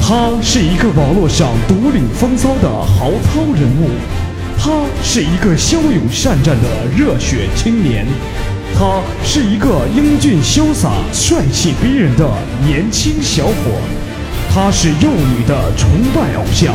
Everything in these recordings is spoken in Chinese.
他是一个网络上独领风骚的豪涛人物，他是一个骁勇善战的热血青年，他是一个英俊潇洒、帅气逼人的年轻小伙，他是幼女的崇拜偶像，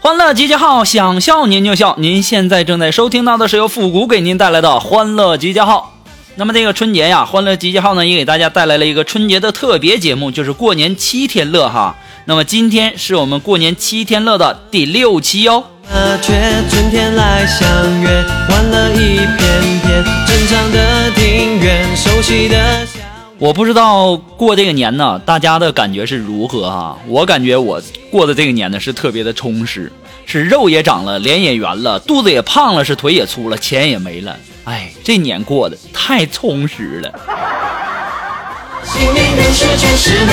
欢乐集结号，想笑您就笑。您现在正在收听到的是由复古给您带来的欢乐集结号。那么这个春节呀，欢乐集结号呢也给大家带来了一个春节的特别节目，就是过年七天乐哈。那么今天是我们过年七天乐的第六期哦。麻雀春天来相约，欢乐一片片，正常的庭院，熟悉的。我不知道过这个年呢，大家的感觉是如何哈？我感觉我过的这个年呢是特别的充实，是肉也长了，脸也圆了，肚子也胖了，是腿也粗了，钱也没了。哎，这年过得太充实了。新年愿十全十美，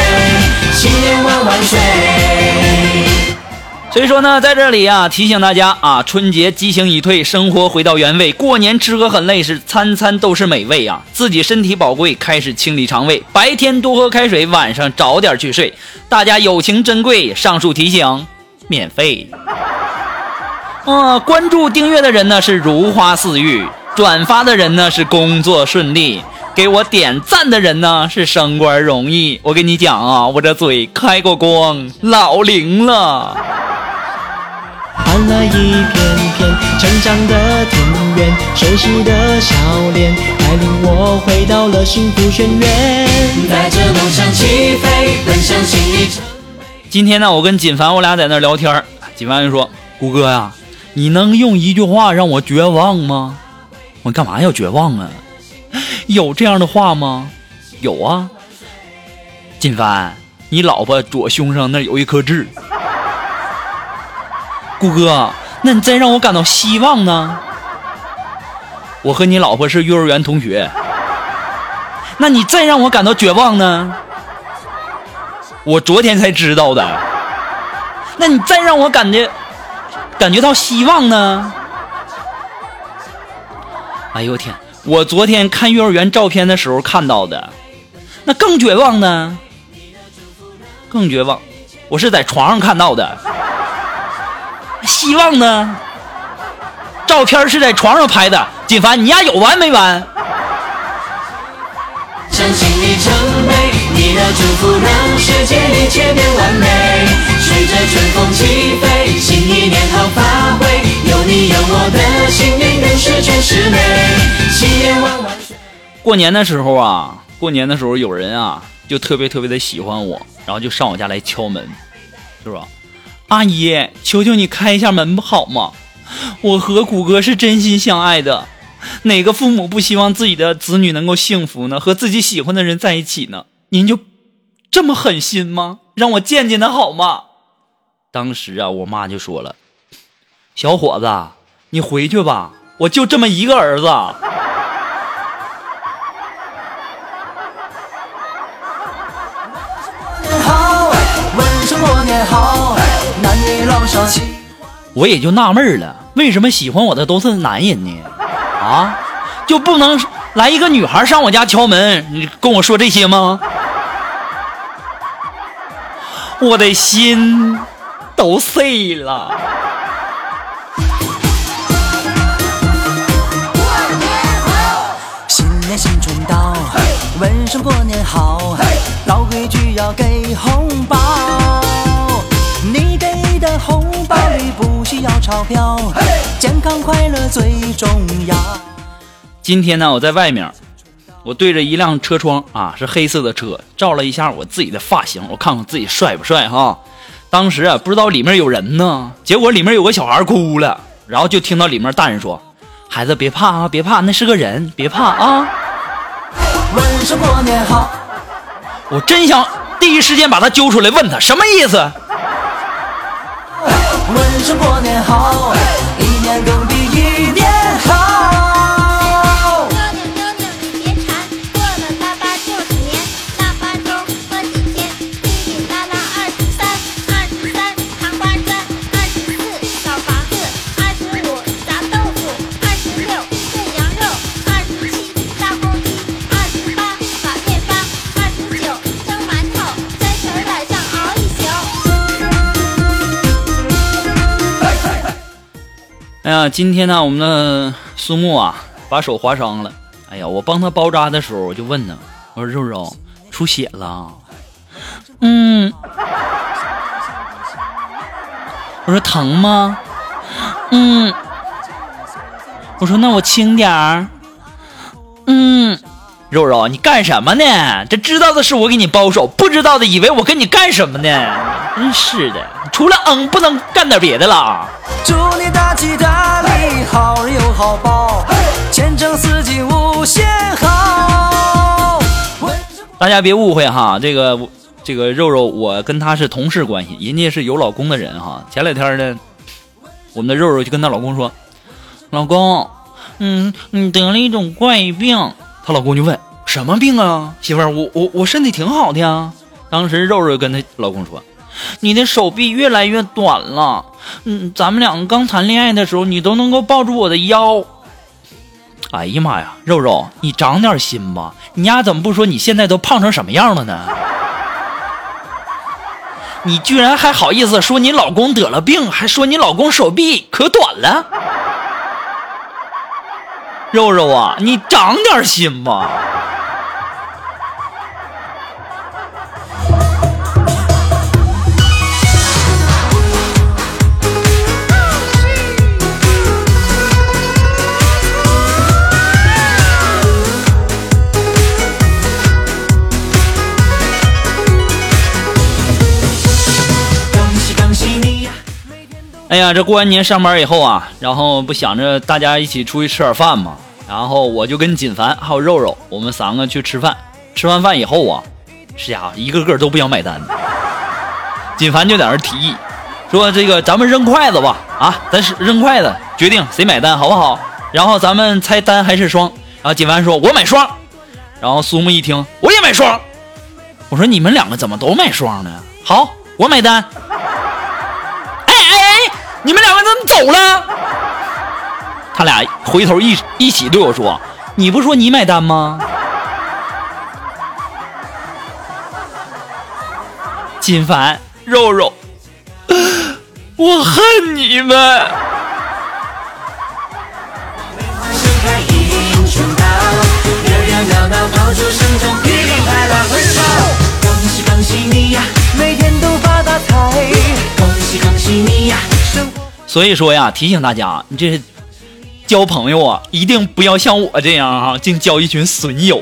新年万万岁。所以说呢，在这里啊，提醒大家啊，春节激情已退，生活回到原位。过年吃喝很累，是餐餐都是美味啊。自己身体宝贵，开始清理肠胃。白天多喝开水，晚上早点去睡。大家友情珍贵，上述提醒免费。啊，关注订阅的人呢是如花似玉，转发的人呢是工作顺利，给我点赞的人呢是升官容易。我跟你讲啊，我这嘴开过光，老灵了。欢乐一片片，成长的庭院，熟悉的笑脸，带领我回到了幸福深渊。带着梦想起飞，奔向新里程。今天呢，我跟锦凡我俩在那儿聊天儿锦凡就说：“谷哥呀，你能用一句话让我绝望吗？”我干嘛要绝望啊？有这样的话吗？有啊。锦凡，你老婆左胸上那有一颗痣。谷哥，那你再让我感到希望呢？我和你老婆是幼儿园同学。那你再让我感到绝望呢？我昨天才知道的。那你再让我感觉感觉到希望呢？哎呦我天！我昨天看幼儿园照片的时候看到的，那更绝望呢？更绝望！我是在床上看到的。希望呢？照片是在床上拍的。锦凡，你丫有完没完？向新里程碑，你的祝福让世界一切变完美。随着春风起飞，新一年好发挥。有你有我的新年，愿十全是美，新年万万岁。过年的时候啊，过年的时候有人啊就特别特别的喜欢我，然后就上我家来敲门，就说：“阿姨，求求你开一下门不好吗？我和谷歌是真心相爱的，哪个父母不希望自己的子女能够幸福呢？和自己喜欢的人在一起呢？您就这么狠心吗？让我见见他好吗？”当时啊，我妈就说了：“小伙子，你回去吧，我就这么一个儿子。”好，问声过年好，我也就纳闷了，为什么喜欢我的都是男人呢？啊，就不能来一个女孩上我家敲门，你跟我说这些吗？我的心都碎了。新年新春到，问声过年好，老规矩要给红包。需要钞票，健康快乐最重要。今天呢，我在外面，我对着一辆车窗啊，是黑色的车，照了一下我自己的发型，我看看自己帅不帅哈。当时啊，不知道里面有人呢，结果里面有个小孩哭了，然后就听到里面大人说：“孩子别怕啊，别怕，那是个人，别怕啊。问声过年好，”我真想第一时间把他揪出来问他什么意思。问声过年好，一年更今天呢，我们的苏木啊，把手划伤了。哎呀，我帮他包扎的时候，我就问他，我说：“肉肉，出血了？”嗯。我说：“疼吗？”嗯。我说：“那我轻点儿。”嗯。肉肉，你干什么呢？这知道的是我给你包手，不知道的以为我跟你干什么呢？真是的，除了嗯，不能干点别的了。祝你大吉大利，好人有好报，前程似锦无限好。大家别误会哈，这个这个肉肉，我跟他是同事关系，人家是有老公的人哈。前两天呢，我们的肉肉就跟她老公说：“老公，嗯，你得了一种怪病。”她老公就问：“什么病啊？媳妇儿，我我我身体挺好的呀。”当时肉肉跟她老公说：“你的手臂越来越短了，嗯，咱们两个刚谈恋爱的时候，你都能够抱住我的腰。”哎呀妈呀，肉肉，你长点心吧！你丫怎么不说你现在都胖成什么样了呢？你居然还好意思说你老公得了病，还说你老公手臂可短了？肉肉啊，你长点心吧！哎呀，这过完年上班以后啊，然后不想着大家一起出去吃点饭嘛，然后我就跟锦凡还有肉肉，我们三个去吃饭。吃完饭以后啊，这家伙一个个都不想买单。锦凡就在那儿提议，说这个咱们扔筷子吧，啊，咱是扔筷子，决定谁买单好不好？然后咱们猜单还是双？然后锦凡说，我买双。然后苏木一听，我也买双。我说你们两个怎么都买双呢？好，我买单。你们两个怎么走了？他俩回头一一起对我说：“你不说你买单吗？”金凡、肉肉，我恨你们！恭喜恭喜你呀，每天都发大财，恭喜恭喜你呀！所以说呀，提醒大家，你这交朋友啊，一定不要像我这样啊，净交一群损友。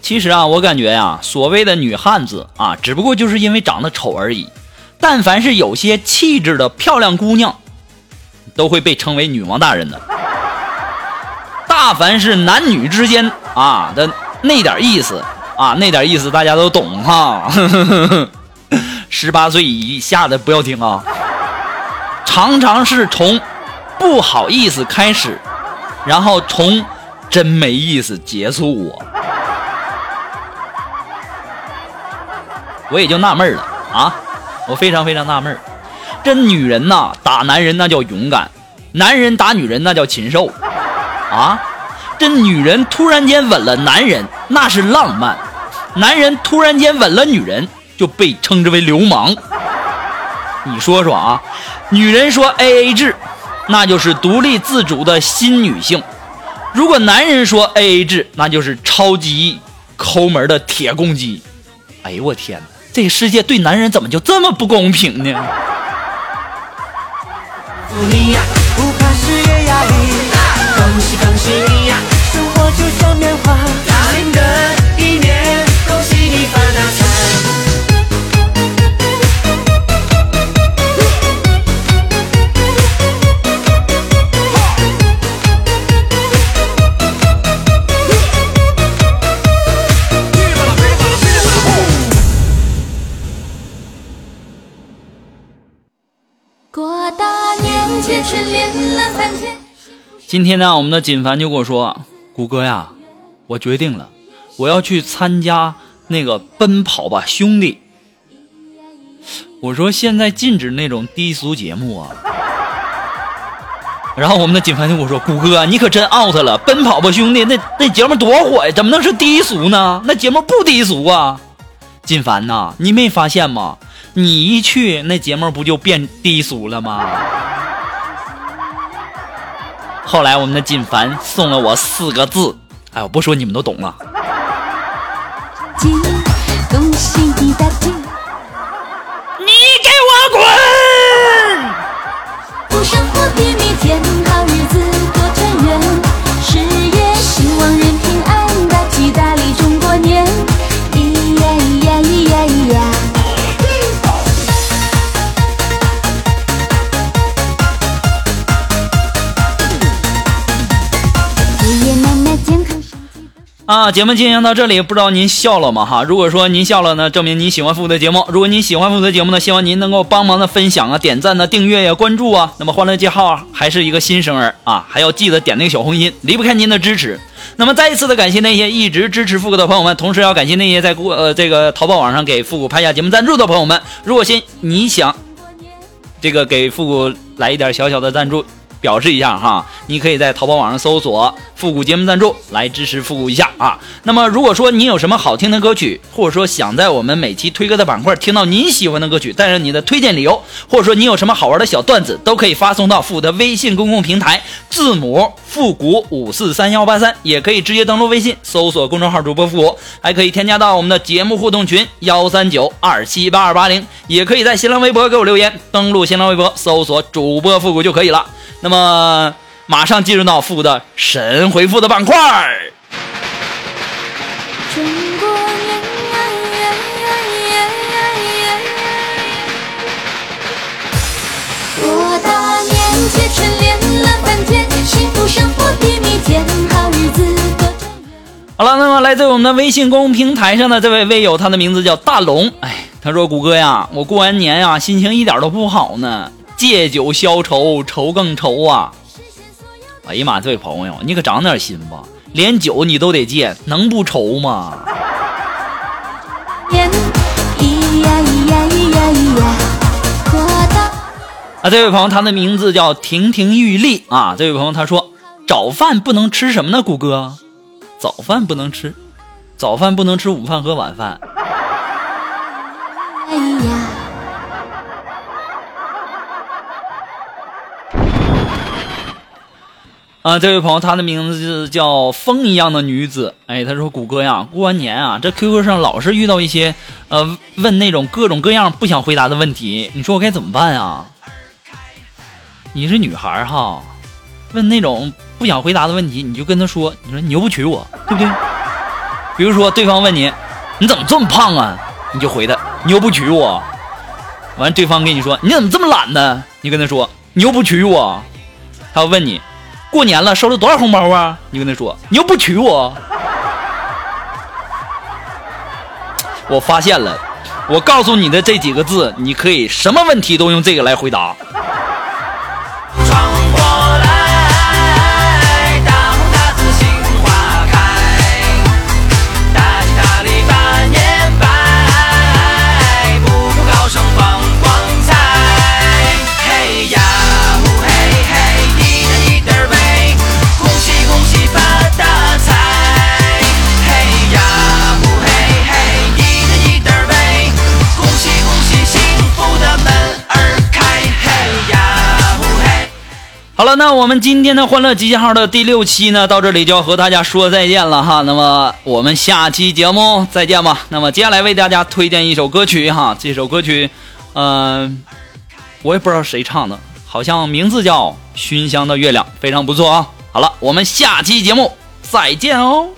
其实啊，我感觉呀、所谓的女汉子啊，只不过就是因为长得丑而已。但凡是有些气质的漂亮姑娘，都会被称为女王大人的。大凡是男女之间啊的那点意思啊，那点意思大家都懂哈。十八岁以下的不要听啊。常常是从不好意思开始，然后从真没意思结束我。我也就纳闷了啊，我非常非常纳闷，这女人呐打男人那叫勇敢，男人打女人那叫禽兽啊！这女人突然间吻了男人，那是浪漫；男人突然间吻了女人，就被称之为流氓。你说说啊，女人说 A A 制，那就是独立自主的新女性；如果男人说 A A 制，那就是超级抠门的铁公鸡。哎呦我天哪！这个世界对男人怎么就这么不公平呢？不怕事业压力，恭喜恭喜就。大年，恭喜你发大财。今天呢，我们的锦凡就跟我说，谷歌呀，我决定了，我要去参加那个奔跑吧兄弟。”我说：“现在禁止那种低俗节目啊。”然后我们的锦凡就跟我说：“谷歌，你可真 out 了！奔跑吧兄弟，那那节目多火呀，怎么能是低俗呢？那节目不低俗啊！”锦凡呐，你没发现吗？你一去，那节目不就变低俗了吗？后来我们的锦凡送了我四个字，哎，我不说你们都懂了。金，恭喜你大吉！你给我滚！不生活比蜜甜，是。啊，节目进行到这里，不知道您笑了吗？哈，如果说您笑了呢，证明您喜欢复古的节目。如果您喜欢复古的节目呢，希望您能够帮忙的分享啊、点赞呢、订阅呀、关注啊。那么欢乐记号啊还是一个新生儿啊，还要记得点那个小红心，离不开您的支持。那么再一次的感谢那些一直支持复古的朋友们，同时要感谢那些在过呃这个淘宝网上给复古拍下节目赞助的朋友们。如果先你想这个给复古来一点小小的赞助，表示一下哈，你可以在淘宝网上搜索“复古节目赞助”来支持复古一下啊。那么如果说你有什么好听的歌曲，或者说想在我们每期推歌的板块听到你喜欢的歌曲，带上你的推荐理由，或者说你有什么好玩的小段子，都可以发送到复古的微信公共平台，字母复古五四三幺八三，也可以直接登录微信搜索公众号主播复古，还可以添加到我们的节目互动群幺三九二七八二八零，也可以在新浪微博给我留言，登录新浪微博搜索主播复古就可以了。那么马上进入到复古的神回复的板块儿。中国年呀呀呀呀呀呀！多大年纪春联了半天，幸福生活比蜜甜，好日子多团圆。好了，那么来自我们的微信公众平台上的这位微友，他的名字叫大龙。哎，他说：“谷歌呀，我过完年呀，心情一点都不好呢，借酒消愁，愁更愁啊。”哎呀妈，这位朋友，你可长点心吧，连酒你都得戒，能不愁吗？啊，这位朋友，他的名字叫亭亭玉立啊。这位朋友他说，早饭不能吃什么呢？谷歌，早饭不能吃，早饭不能吃午饭和晚饭。啊，这位朋友，他的名字叫风一样的女子。哎，他说：“谷歌呀，过完年啊，这 QQ 上老是遇到一些呃问那种各种各样不想回答的问题，你说我该怎么办啊？你是女孩哈，问那种不想回答的问题，你就跟他说，你说你又不娶我，对不对？比如说对方问你，你怎么这么胖啊？你就回他，你又不娶我。完，对方跟你说，你怎么这么懒呢？你跟他说，你又不娶我。他要问你。”过年了，收了多少红包啊？你跟他说，你又不娶我。我发现了，我告诉你的这几个字，你可以什么问题都用这个来回答。那我们今天的欢乐集结号的第六期呢，到这里就要和大家说再见了哈。那么我们下期节目再见吧。那么接下来为大家推荐一首歌曲哈，这首歌曲，嗯、我也不知道谁唱的，好像名字叫《熏香的月亮》，非常不错啊。好了，我们下期节目再见哦。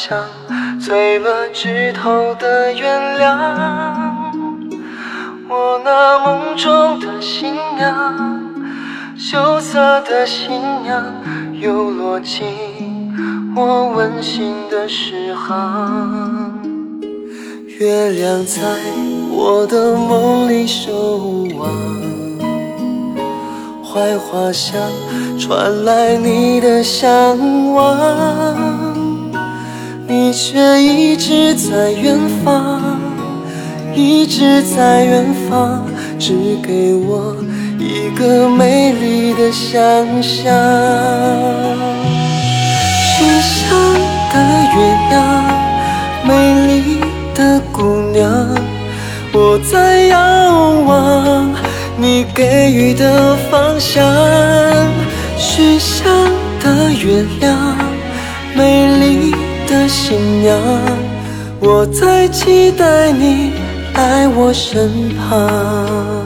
香醉了枝头的月亮，我那梦中的新娘，羞涩的新娘，又落进我温馨的诗行。月亮在我的梦里守望，槐花香传来你的向往，你却一直在远方，一直在远方，只给我一个美丽的想象。心上的月亮，美丽的姑娘，我在遥望你给予的方向。许下的月亮，美丽的新娘，我在期待你来我身旁。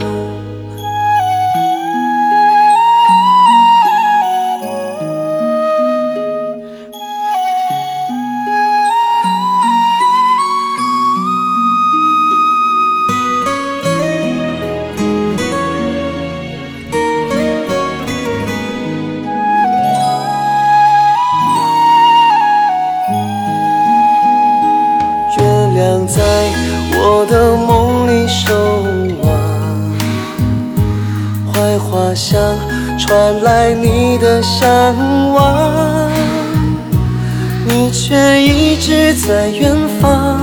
花香传来你的向往，你却一直在远方，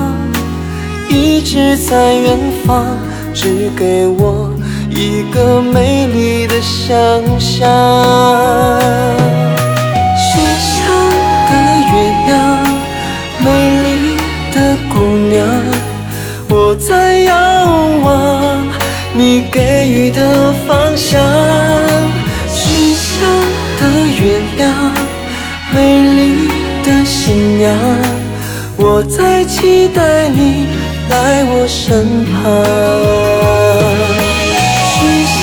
一直在远方，只给我一个美丽的想象。心上的月亮，美丽的姑娘，我在遥望你给予的方向。许下的月亮，美丽的新娘，我在期待你来我身旁。许下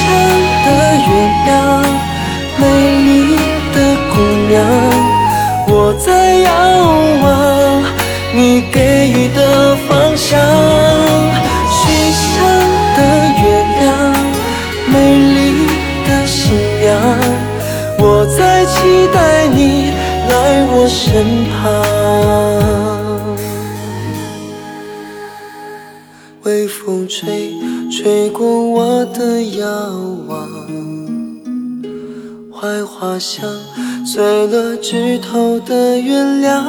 的月亮，美丽的姑娘，我在仰望你给予的方向。微风吹，吹过我的遥望，槐花香醉了枝头的月亮。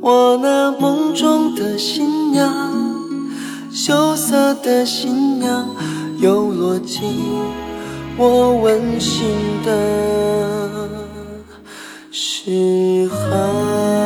我那梦中的新娘，羞涩的新娘，又落进我温馨的诗行。